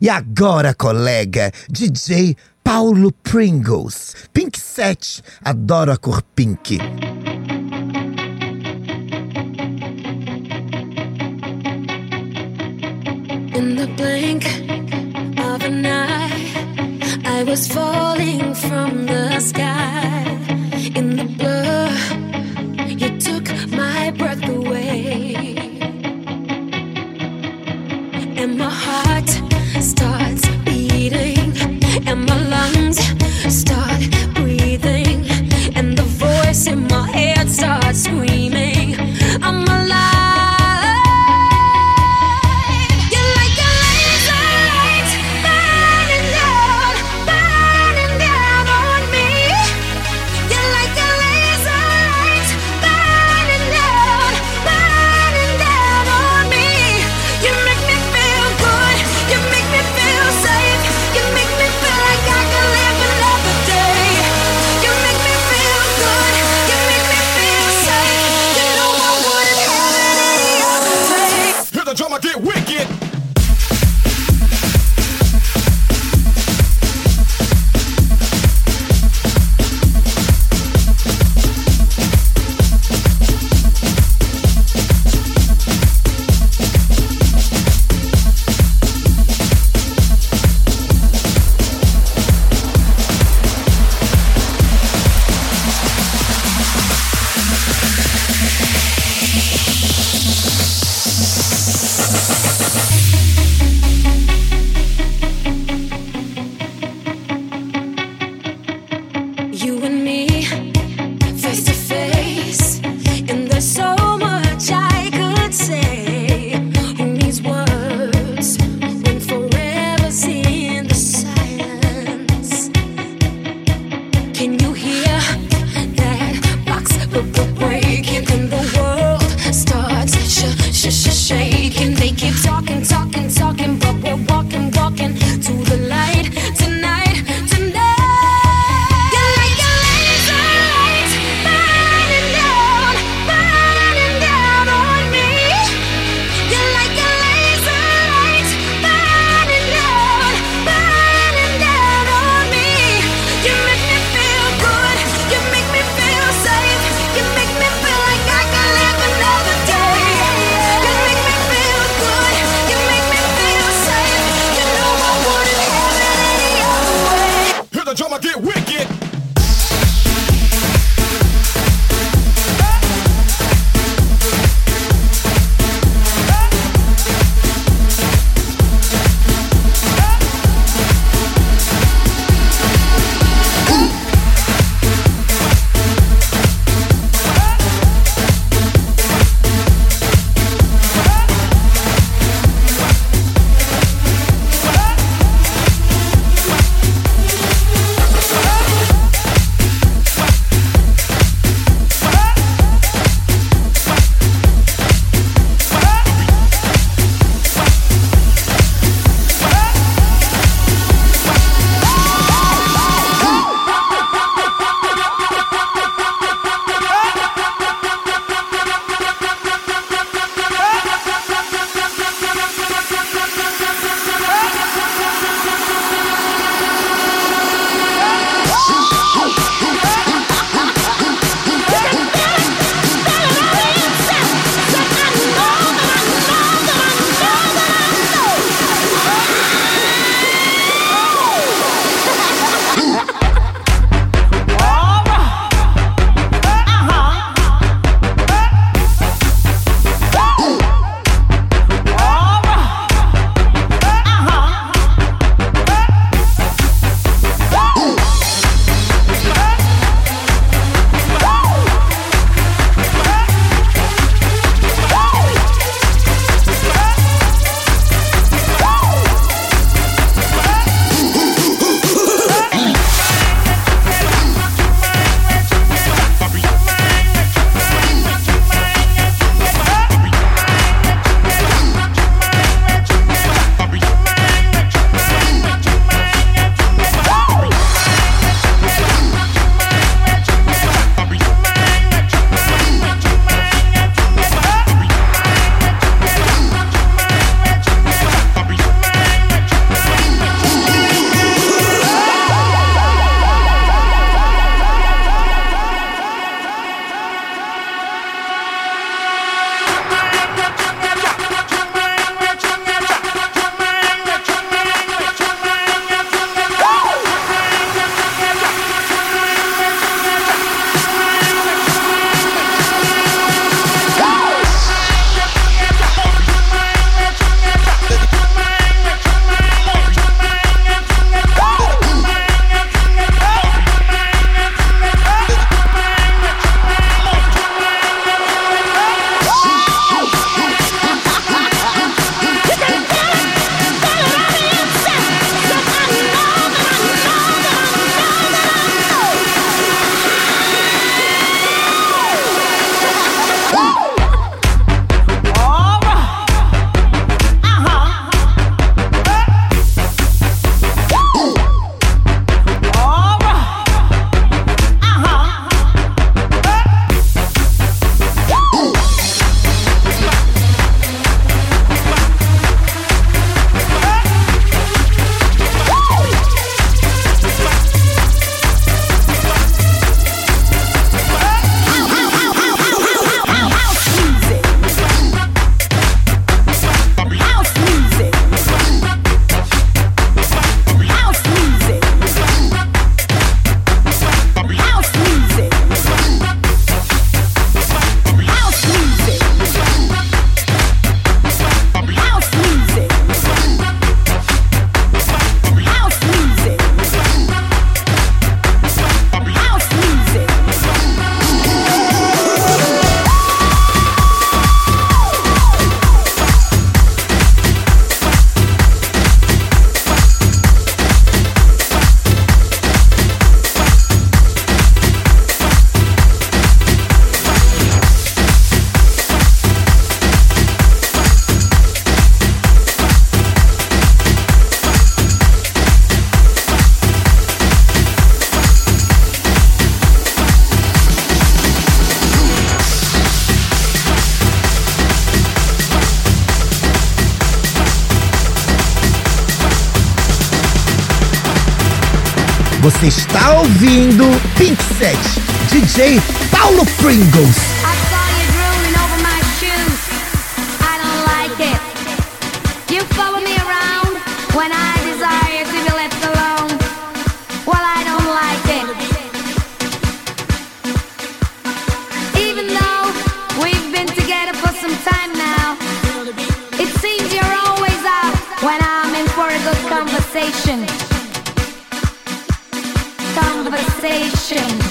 E agora, colega, DJ Paulo Pringles. Pink 7, adoro a cor pink. In the blink of an eye, I was falling from the sky. dreams. Você está ouvindo Pink Set, DJ Paulo Pringles. Conversation.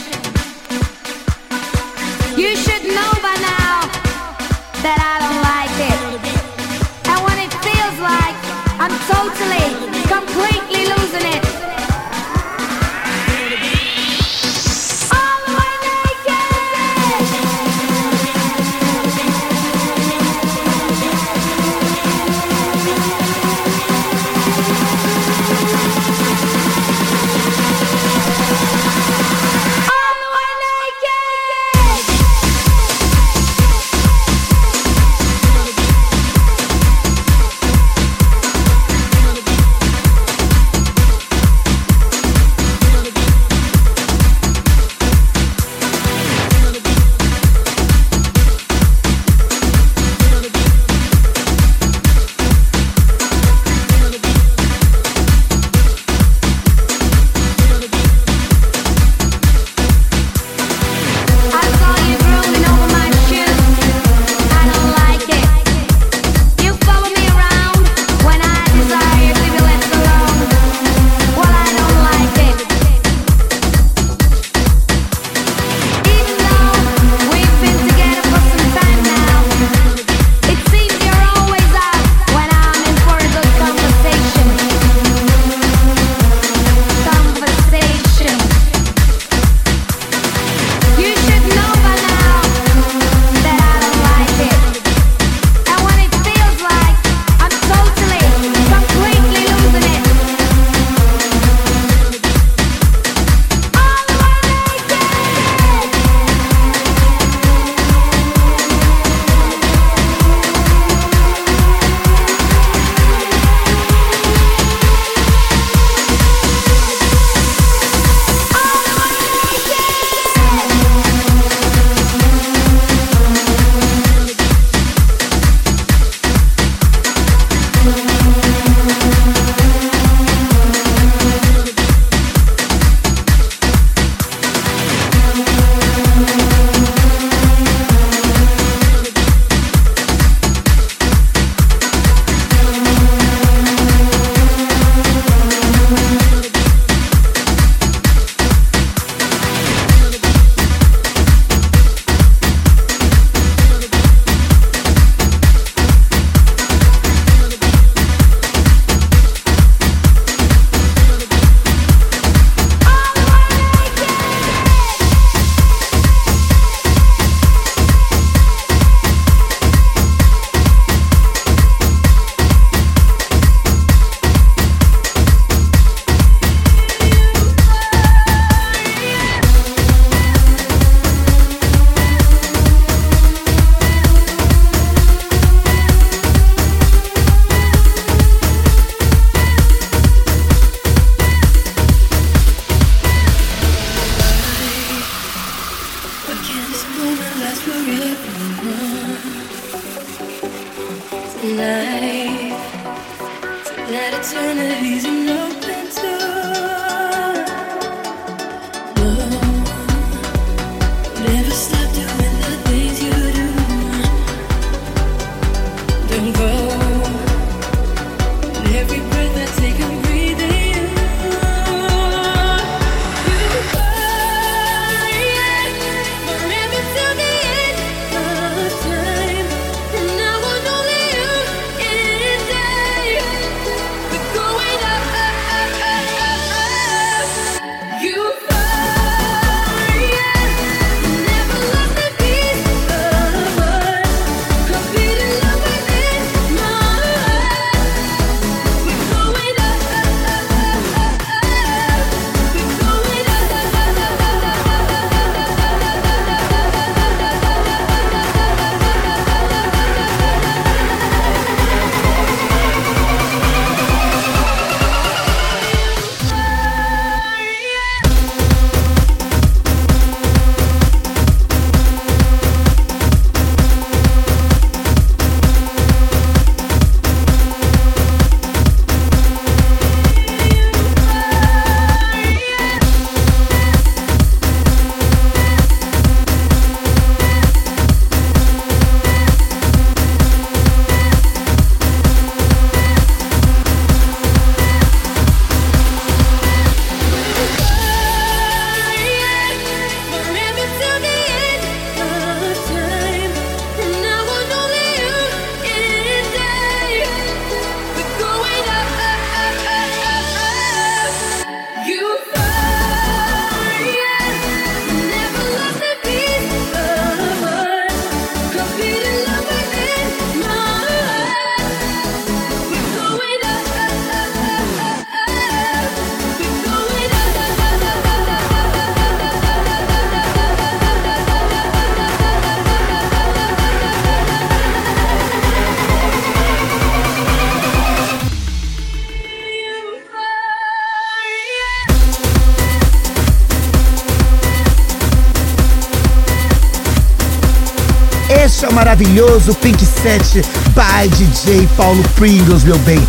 Maravilhoso Pink Set by DJ Paulo Pringles, meu bem.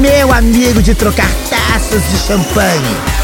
Meu amigo de trocar taças de champanhe.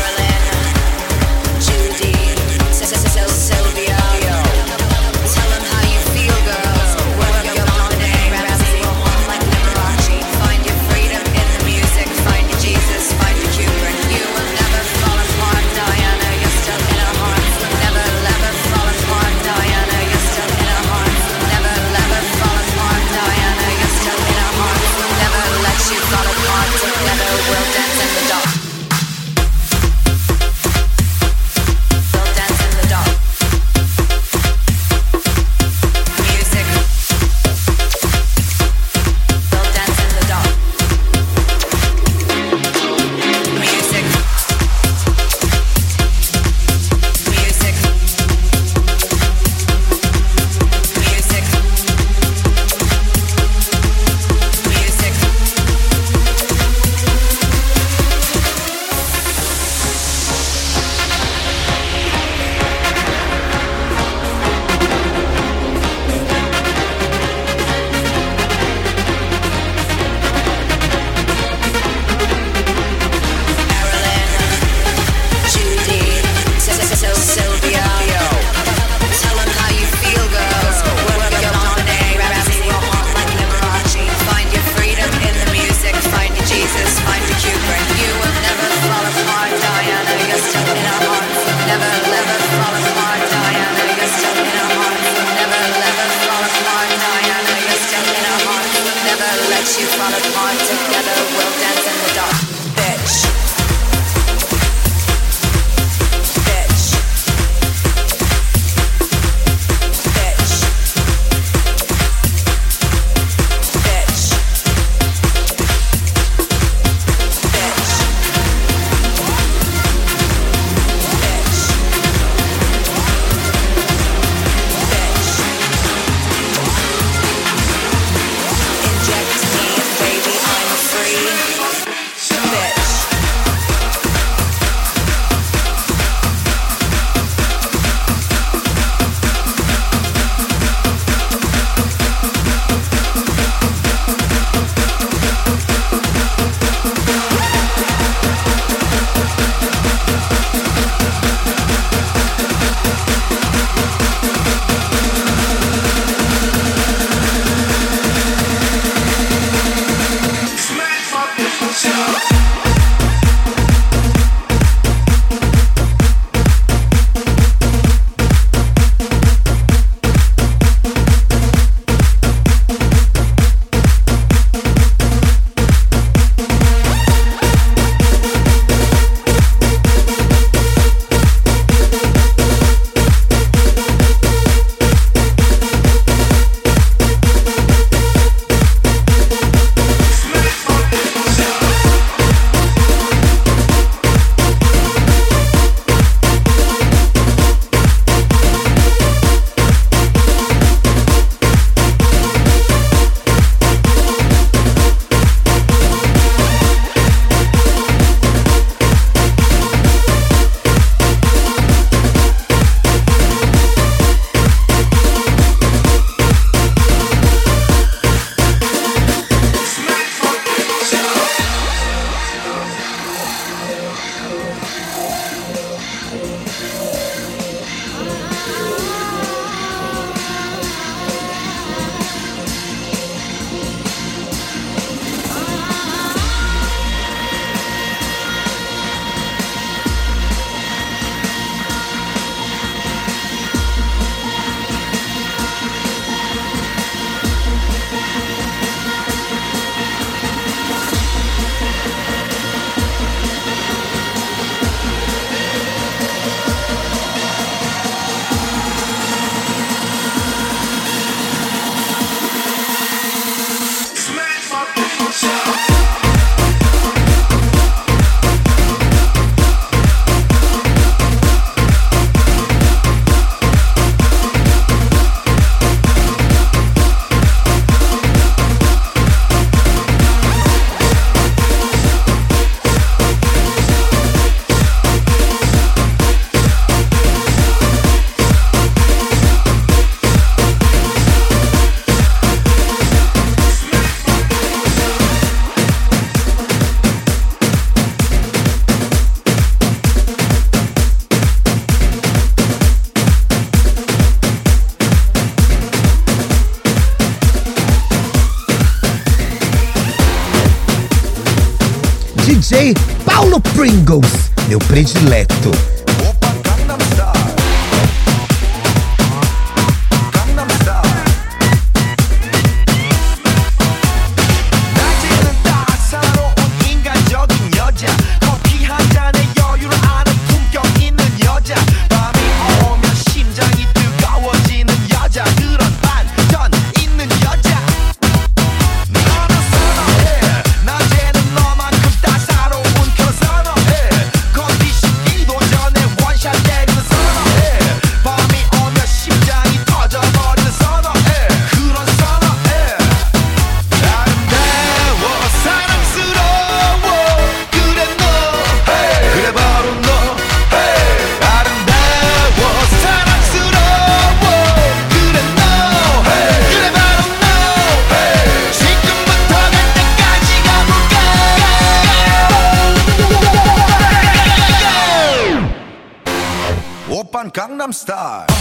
star.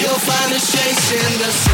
You'll chasing the sun.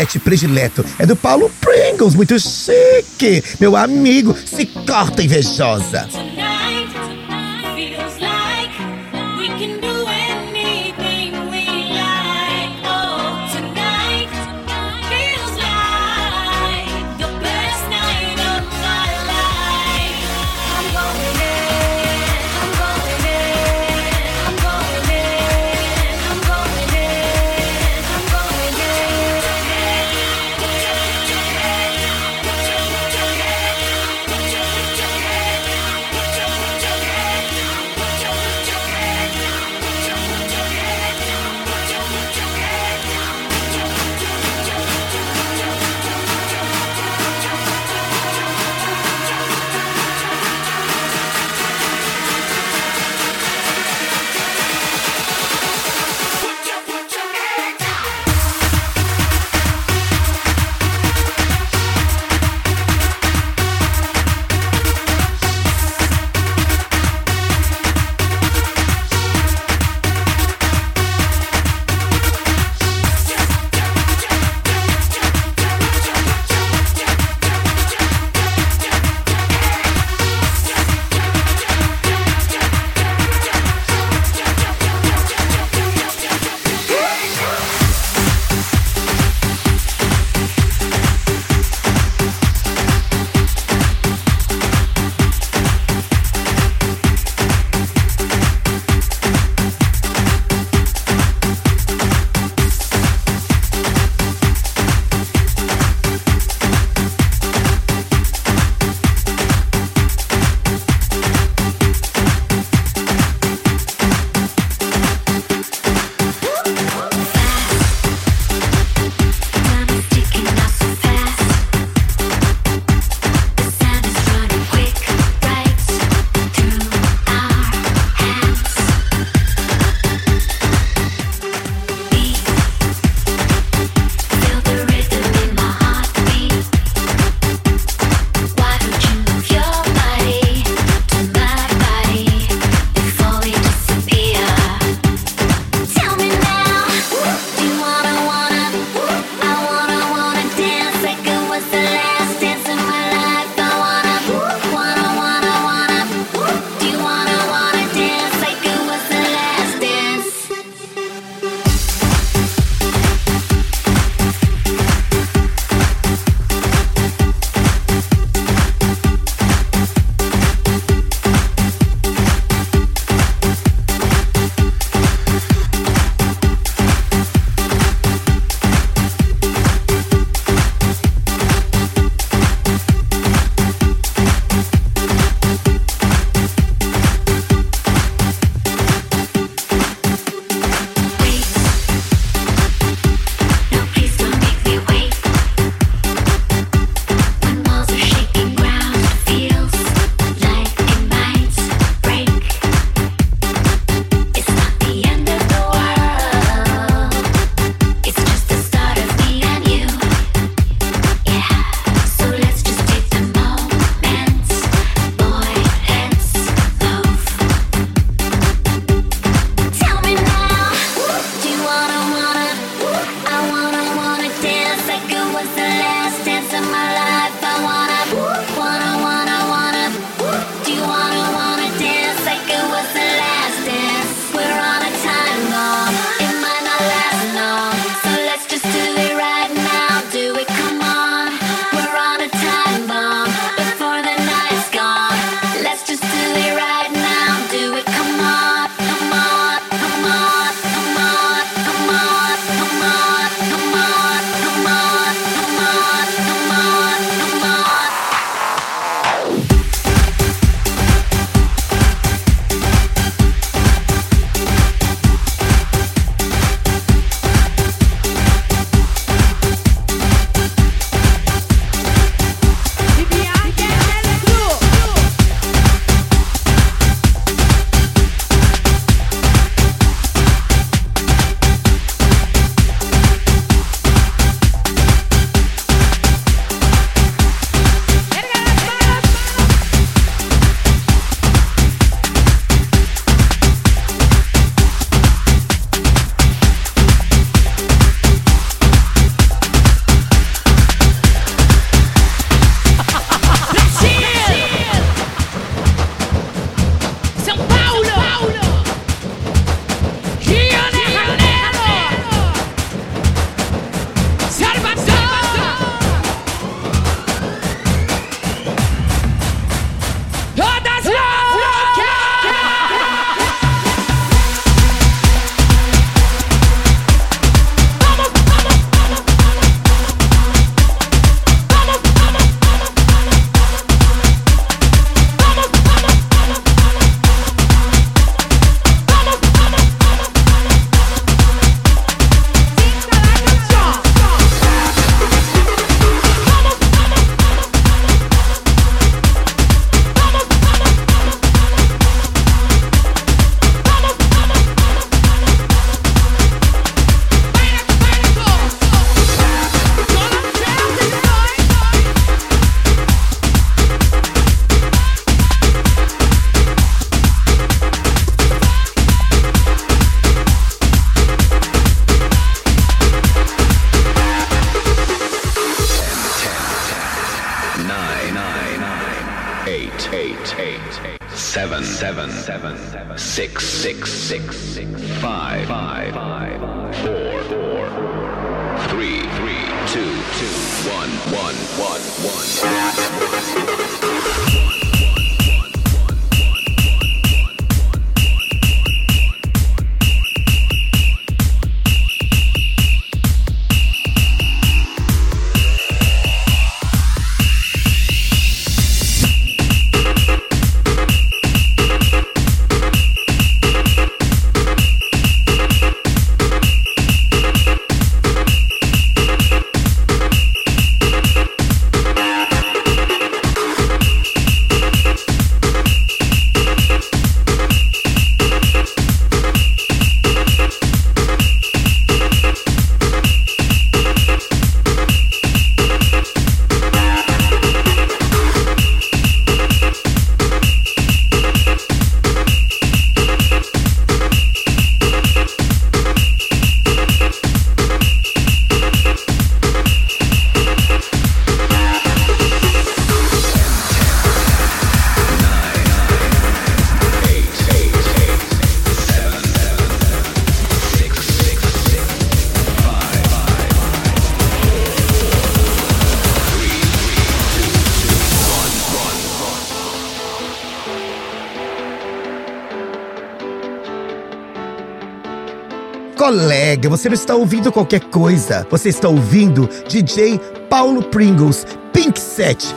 omelete predileto é do Paulo Pringles, muito chique. Meu amigo, se corta invejosa. você não está ouvindo qualquer coisa. Você está ouvindo DJ Paulo Pringles, Pink Set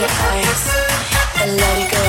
your eyes and let it go.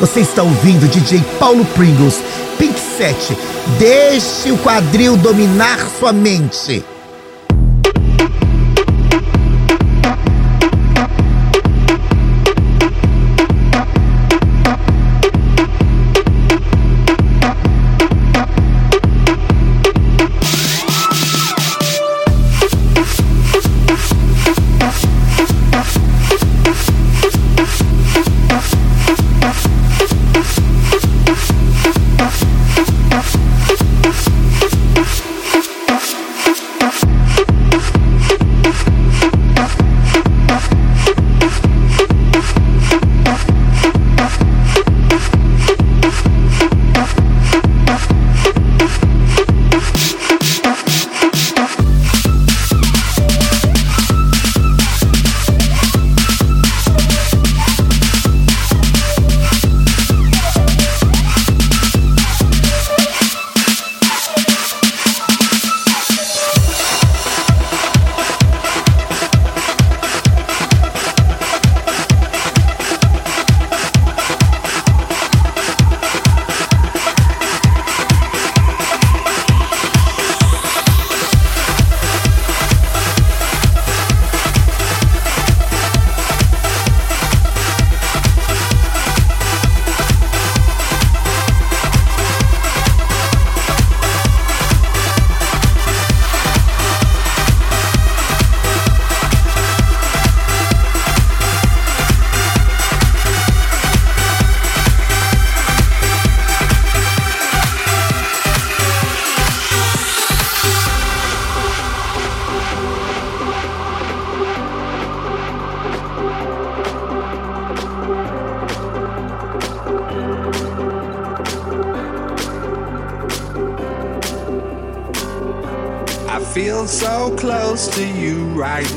Você está ouvindo DJ Paulo Pringles, Pink 7. Deixe o quadril dominar sua mente.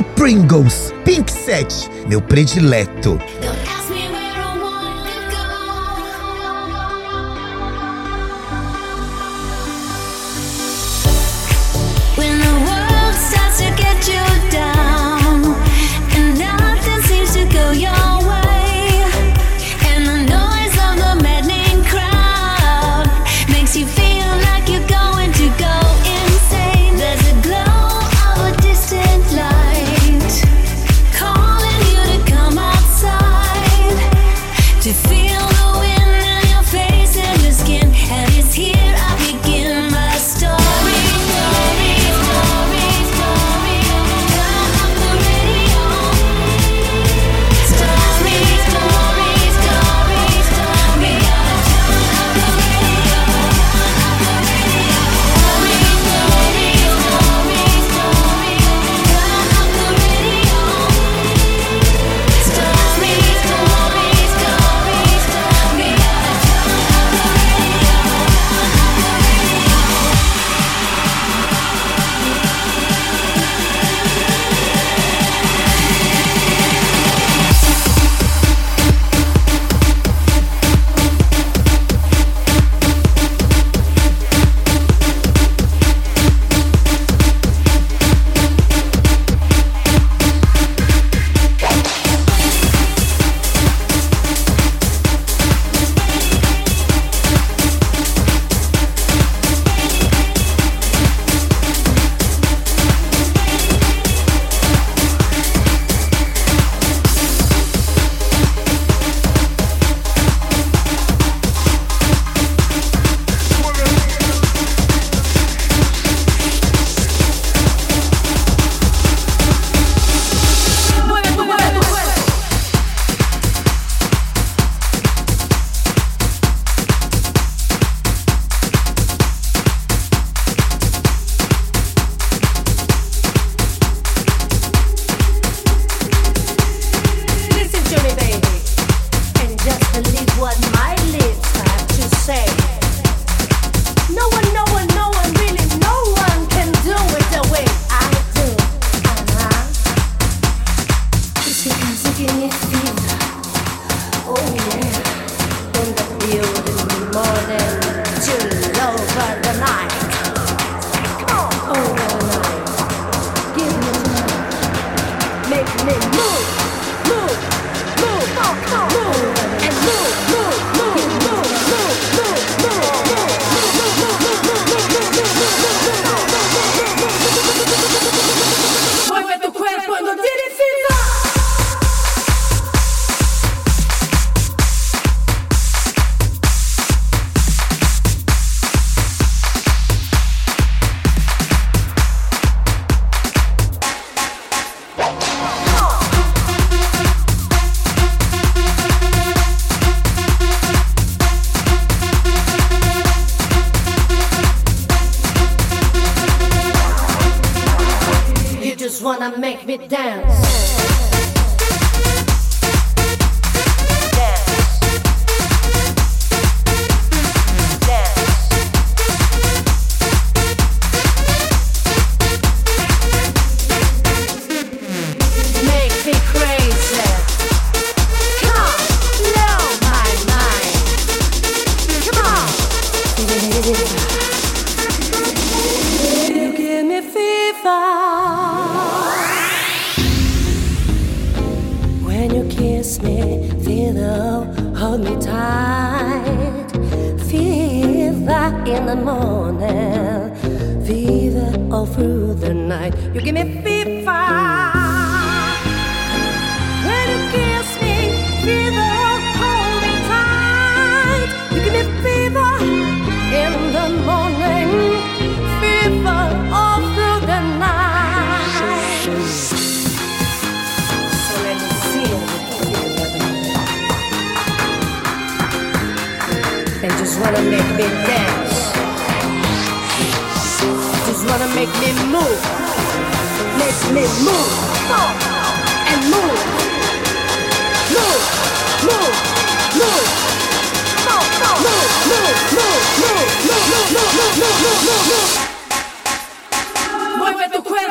Paulo Pringles, Pink Set, meu predileto.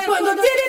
cuando tienes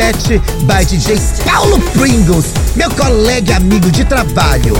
77 by DJ Paulo Pringles, meu colega e amigo de trabalho.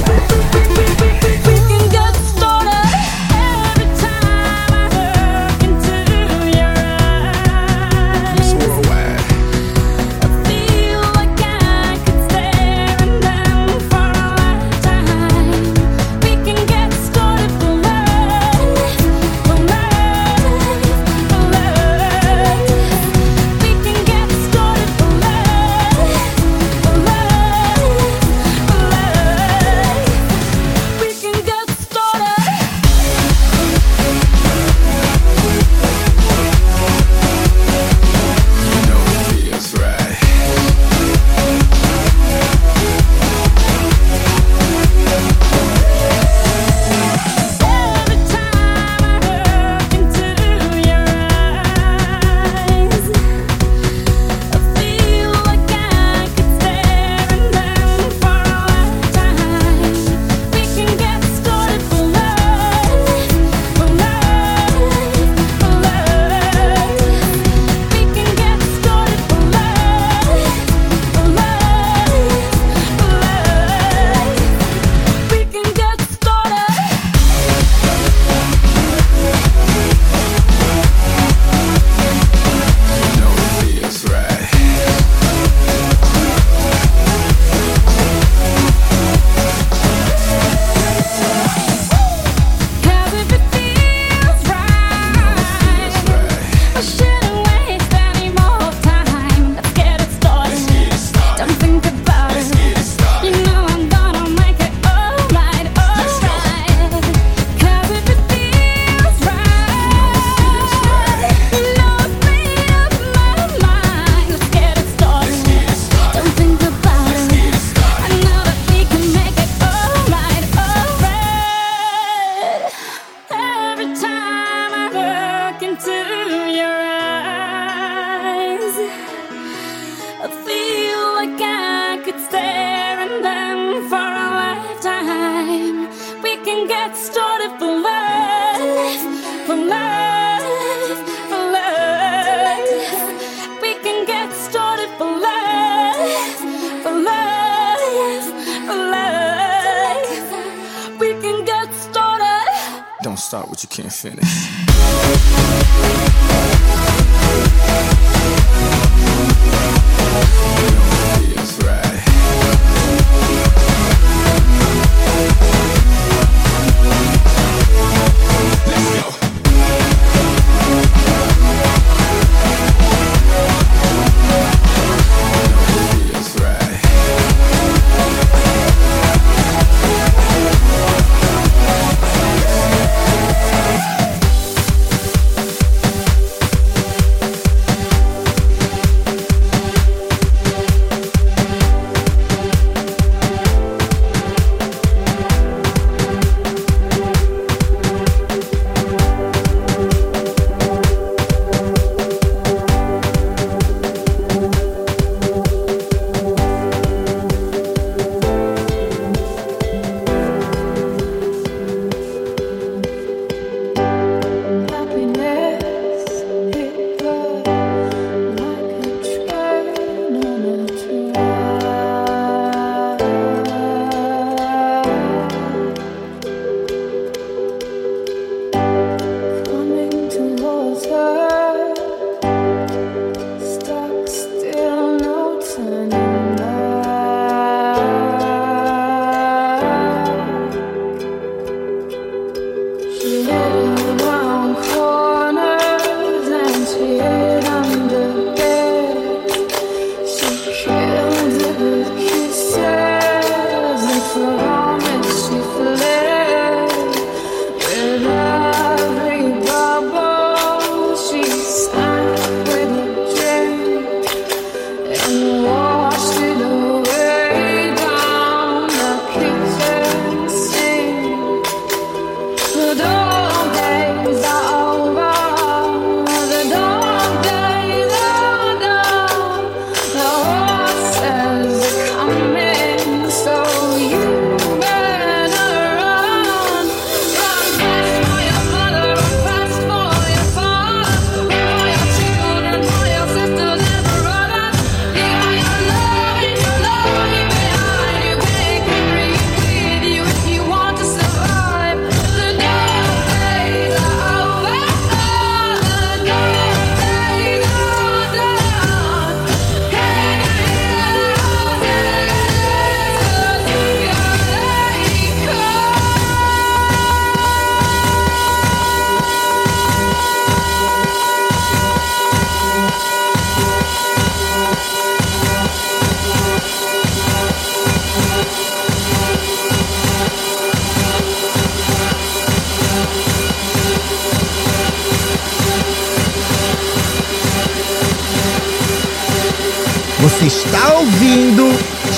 Você está ouvindo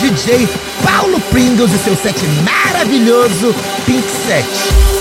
DJ Paulo Pringles e seu set maravilhoso Pink Set.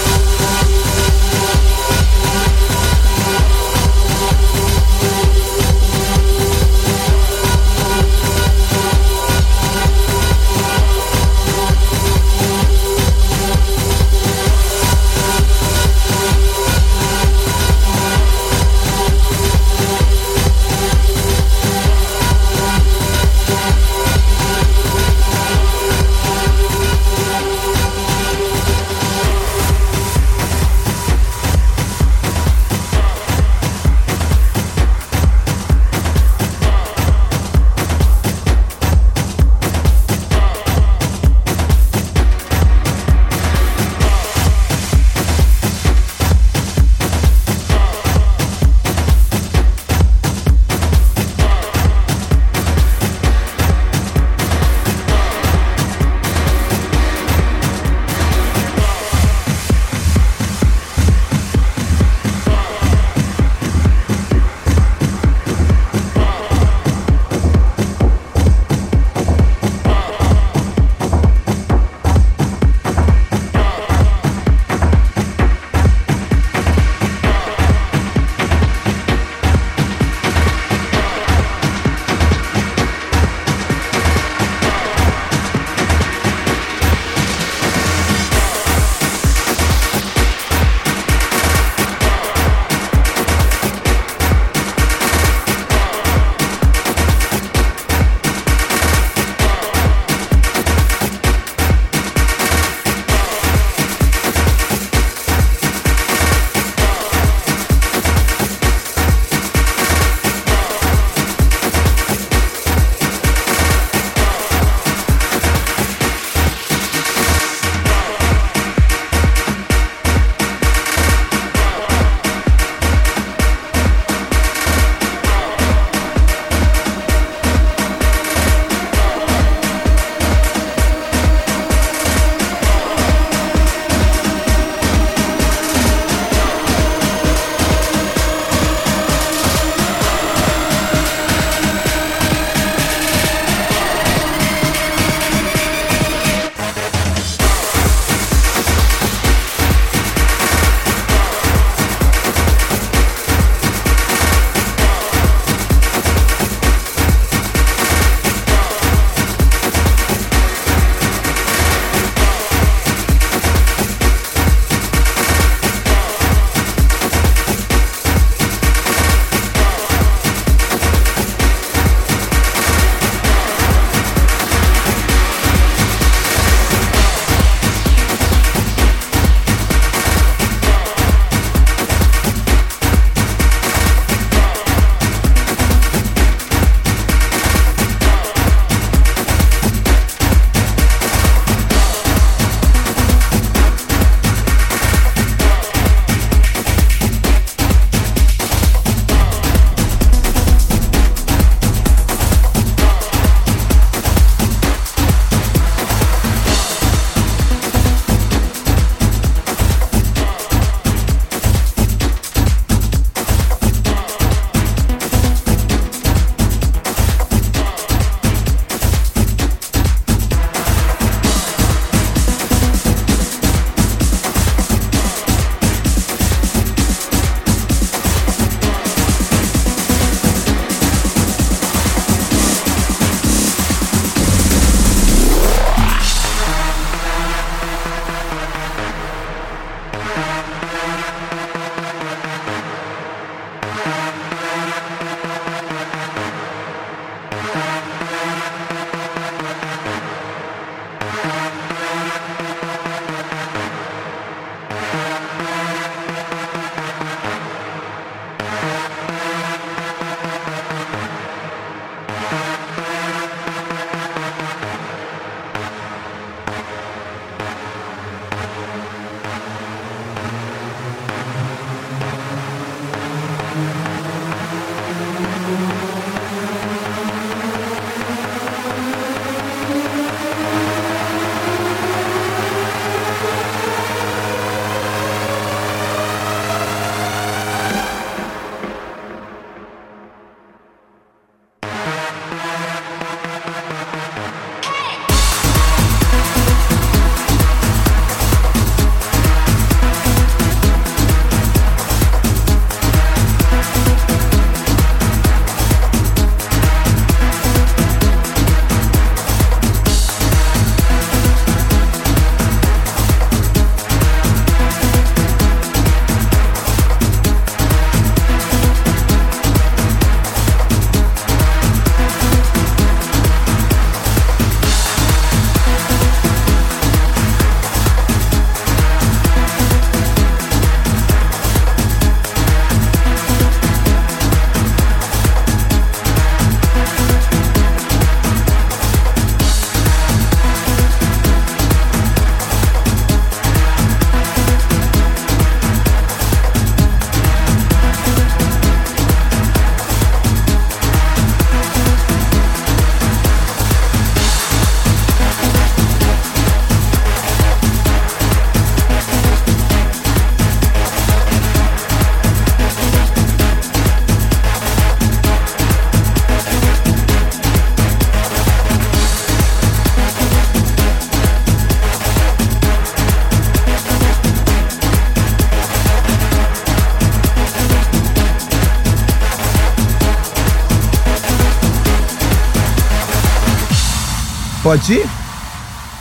Pode ir?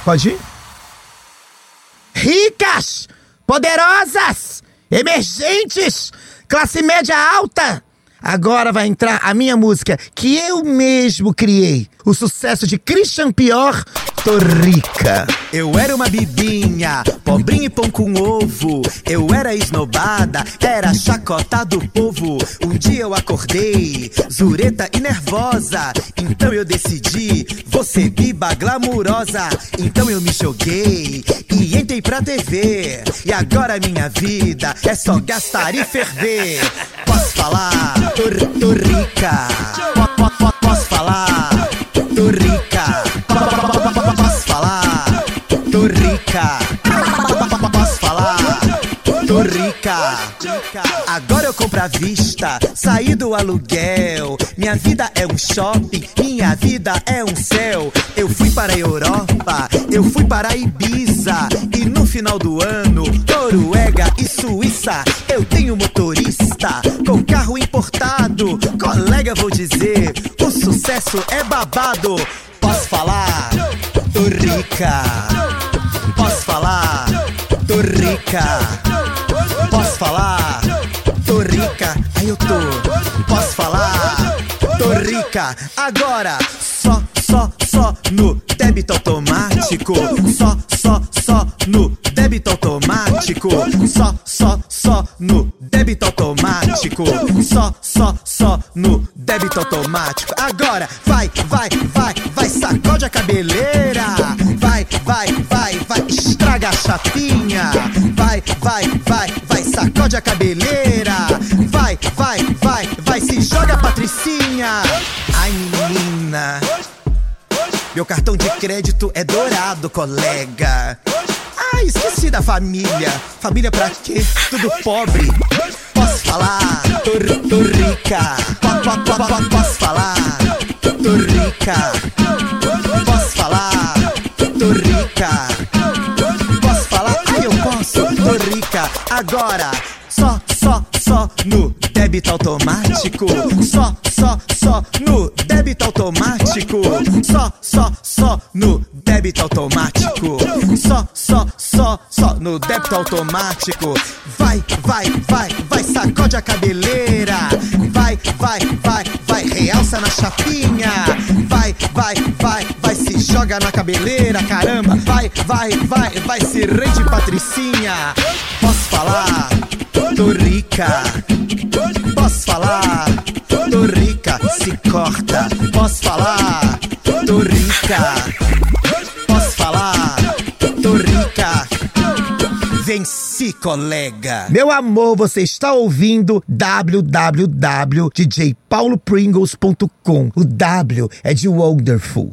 Pode ir? Ricas, poderosas, emergentes, classe média alta. Agora vai entrar a minha música que eu mesmo criei. O sucesso de Christian Pior, Tô Rica. Eu era uma bibinha, pobrinha e pão com ovo. Eu era esnobada, era chacota do povo. Um dia eu acordei, zureta e nervosa. Então eu decidi, vou ser biba glamurosa. Então eu me joguei e entrei pra TV. E agora minha vida é só gastar e ferver. Posso falar? Tô, tô rica. Po- po- po- Posso falar? Tô rica. Rica. Posso falar? Tô rica. Agora eu compro à vista, saí do aluguel. Minha vida é um shopping, minha vida é um céu. Eu fui para a Europa, eu fui para Ibiza. E no final do ano, Noruega e Suíça. Eu tenho motorista com carro importado. Colega, vou dizer, o sucesso é babado. Posso falar? Tô rica. Tô rica. Posso falar? Tô rica. Aí eu tô. Posso falar? Tô rica. Agora, só, só, só no débito automático. Só, só, só no débito automático. Só, só, só no débito automático. Só, só, só no débito automático. Agora, vai, vai, vai, vai, sacode a cabeleira. Vai, vai, vai, vai, estraga a chapinha. Vai, vai, vai, vai, sacode a cabeleira. Vai, vai, vai, vai, se joga, Patricinha. Ai, menina. Meu cartão de crédito é dourado, colega. Ai, esqueci da família. Família pra quê? Tudo pobre. Posso falar? Tô, tô rica. Po- po- po- Posso falar? Tô rica. Posso falar? Tô rica. Agora, só, só, só no débito automático. Só, só, só no débito automático. Só, só, só no débito automático. Só, só, só, só no débito automático. Vai, vai, vai, vai, sacode a cabeleira. Vai, vai, vai, vai, realça na chapinha. Vai, vai, vai, vai, se joga na cabeleira, caramba. Vai, vai, vai, vai, se rende patricinha. Posso falar? Tô rica. Posso falar? Tô rica. Se corta. Posso falar? Tô rica. Venci, colega. Meu amor, você está ouvindo www.djpaulopringles.com. O W é de Wonderful.